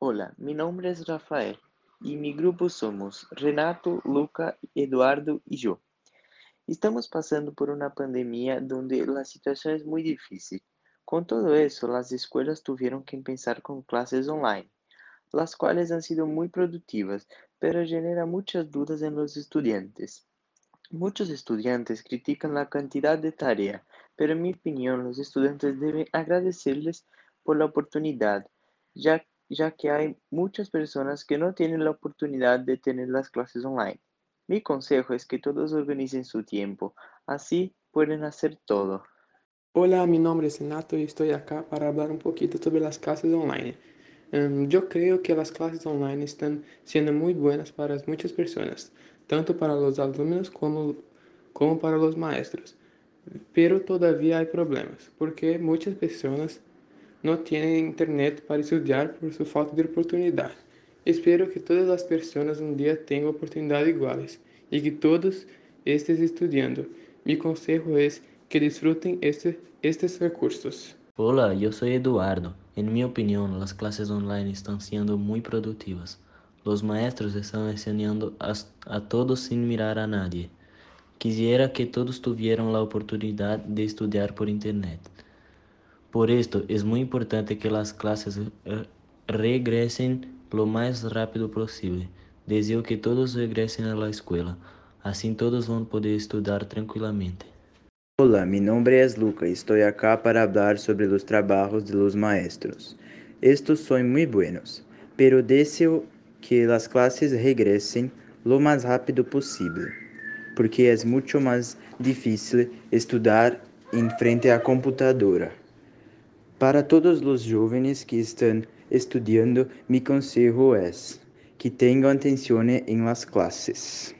Hola, mi nombre es Rafael y mi grupo somos Renato, Luca, Eduardo y yo. Estamos pasando por una pandemia donde la situación es muy difícil. Con todo eso, las escuelas tuvieron que empezar con clases online, las cuales han sido muy productivas, pero genera muchas dudas en los estudiantes. Muchos estudiantes critican la cantidad de tarea, pero en mi opinión los estudiantes deben agradecerles por la oportunidad, ya, ya que hay muchas personas que no tienen la oportunidad de tener las clases online. Mi consejo es que todos organicen su tiempo, así pueden hacer todo. Hola, mi nombre es Renato y estoy acá para hablar un poquito sobre las clases online. Um, yo creo que las clases online están siendo muy buenas para muchas personas, tanto para los alumnos como, como para los maestros. Pero todavía hay problemas, porque muchas personas no tienen internet para estudiar por su falta de oportunidad. Espero que todas las personas un día tengan oportunidades iguales y que todos estén estudiando. Mi consejo es que disfruten este, estes recursos. Hola, yo soy Eduardo. En mi opinión, las clases online están siendo muy productivas. Los maestros están enseñando a, a todos sin mirar a nadie. Quisiera que todos tuvieran la oportunidad de estudiar por internet. Por esto, es muy importante que las clases eh, regresen lo más rápido posible. Deseo que todos regresen a la escuela. Así todos a poder estudiar tranquilamente. Hola, mi nombre es Luca y estoy acá para hablar sobre los trabajos de los maestros. Estos son muy buenos, pero deseo que las clases regresen lo más rápido posible, porque es mucho más difícil estudiar en frente a computadora. Para todos los jóvenes que están estudiando, mi consejo es que tengan atención en las clases.